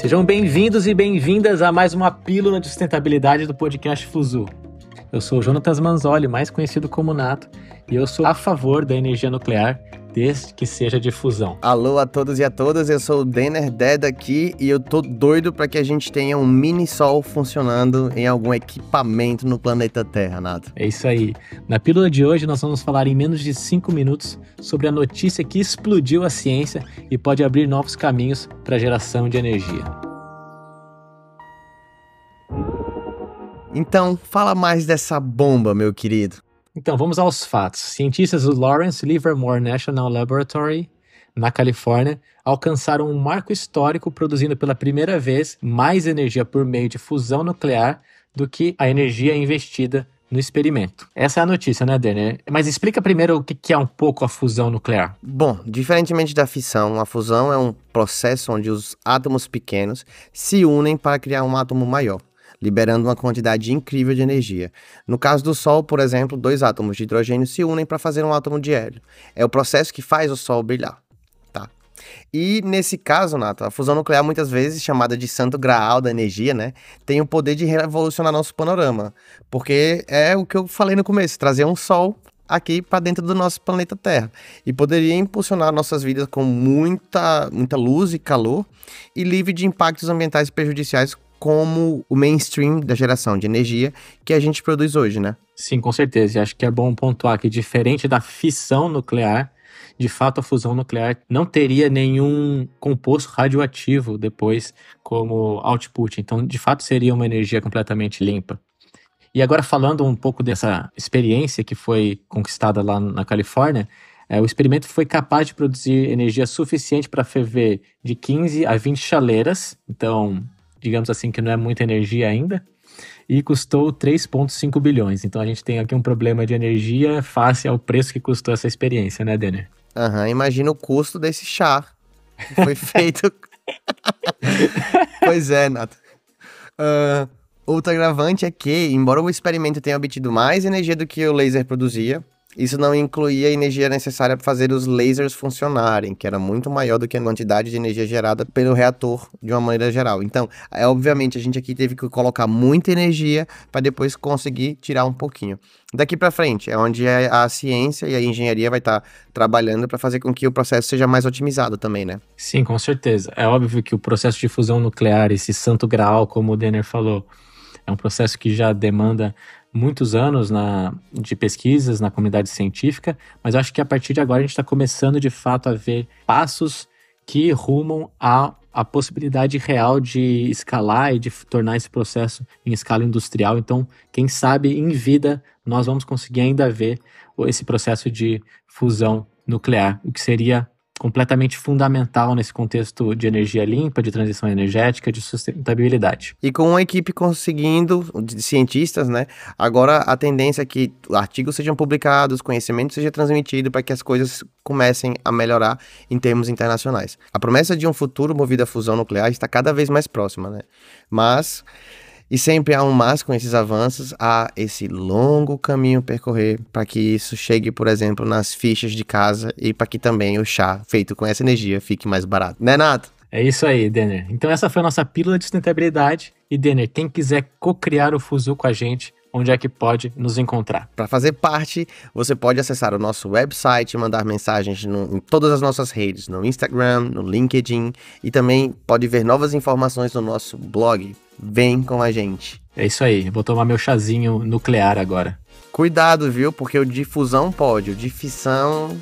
Sejam bem-vindos e bem-vindas a mais uma pílula de sustentabilidade do podcast Fuzu. Eu sou o Jonatas Manzoli, mais conhecido como Nato, e eu sou a favor da energia nuclear desde que seja de fusão. Alô a todos e a todas, eu sou o Denner Dead aqui e eu tô doido para que a gente tenha um mini sol funcionando em algum equipamento no planeta Terra, Nato. É isso aí. Na pílula de hoje nós vamos falar em menos de 5 minutos sobre a notícia que explodiu a ciência e pode abrir novos caminhos para a geração de energia. Então, fala mais dessa bomba, meu querido. Então, vamos aos fatos. Cientistas do Lawrence Livermore National Laboratory, na Califórnia, alcançaram um marco histórico produzindo pela primeira vez mais energia por meio de fusão nuclear do que a energia investida no experimento. Essa é a notícia, né, Denner? Mas explica primeiro o que é um pouco a fusão nuclear. Bom, diferentemente da fissão, a fusão é um processo onde os átomos pequenos se unem para criar um átomo maior liberando uma quantidade incrível de energia. No caso do Sol, por exemplo, dois átomos de hidrogênio se unem para fazer um átomo de hélio. É o processo que faz o Sol brilhar. Tá? E nesse caso, Nato, a fusão nuclear, muitas vezes chamada de santo graal da energia, né, tem o poder de revolucionar nosso panorama. Porque é o que eu falei no começo: trazer um Sol aqui para dentro do nosso planeta Terra e poderia impulsionar nossas vidas com muita, muita luz e calor e livre de impactos ambientais prejudiciais como o mainstream da geração de energia que a gente produz hoje, né? Sim, com certeza. E acho que é bom pontuar que, diferente da fissão nuclear, de fato a fusão nuclear não teria nenhum composto radioativo depois como output. Então, de fato, seria uma energia completamente limpa. E agora, falando um pouco dessa experiência que foi conquistada lá na Califórnia, é, o experimento foi capaz de produzir energia suficiente para ferver de 15 a 20 chaleiras. Então, digamos assim, que não é muita energia ainda, e custou 3,5 bilhões. Então a gente tem aqui um problema de energia face ao preço que custou essa experiência, né, Denner? Aham, uhum, imagina o custo desse chá que foi feito. pois é, Nato. Uh, outro agravante é que, embora o experimento tenha obtido mais energia do que o laser produzia, isso não incluía a energia necessária para fazer os lasers funcionarem, que era muito maior do que a quantidade de energia gerada pelo reator de uma maneira geral. Então, é, obviamente, a gente aqui teve que colocar muita energia para depois conseguir tirar um pouquinho. Daqui para frente é onde a, a, ciência e a engenharia vai estar tá trabalhando para fazer com que o processo seja mais otimizado também, né? Sim, com certeza. É óbvio que o processo de fusão nuclear, esse santo graal, como o Denner falou, é um processo que já demanda muitos anos na, de pesquisas na comunidade científica, mas acho que a partir de agora a gente está começando de fato a ver passos que rumam a a possibilidade real de escalar e de tornar esse processo em escala industrial. Então, quem sabe em vida nós vamos conseguir ainda ver esse processo de fusão nuclear, o que seria completamente fundamental nesse contexto de energia limpa, de transição energética, de sustentabilidade. E com uma equipe conseguindo, de cientistas, né? Agora a tendência é que artigos sejam publicados, conhecimento seja transmitido para que as coisas comecem a melhorar em termos internacionais. A promessa de um futuro movido à fusão nuclear está cada vez mais próxima, né? Mas e sempre há um mas com esses avanços, há esse longo caminho percorrer para que isso chegue, por exemplo, nas fichas de casa e para que também o chá feito com essa energia fique mais barato. Né, Nato? É isso aí, Denner. Então essa foi a nossa pílula de sustentabilidade. E, Denner, quem quiser co-criar o Fuzu com a gente, onde é que pode nos encontrar? Para fazer parte, você pode acessar o nosso website, mandar mensagens no, em todas as nossas redes, no Instagram, no LinkedIn e também pode ver novas informações no nosso blog. Vem com a gente. É isso aí, vou tomar meu chazinho nuclear agora. Cuidado, viu? Porque o de fusão pode, o de fissão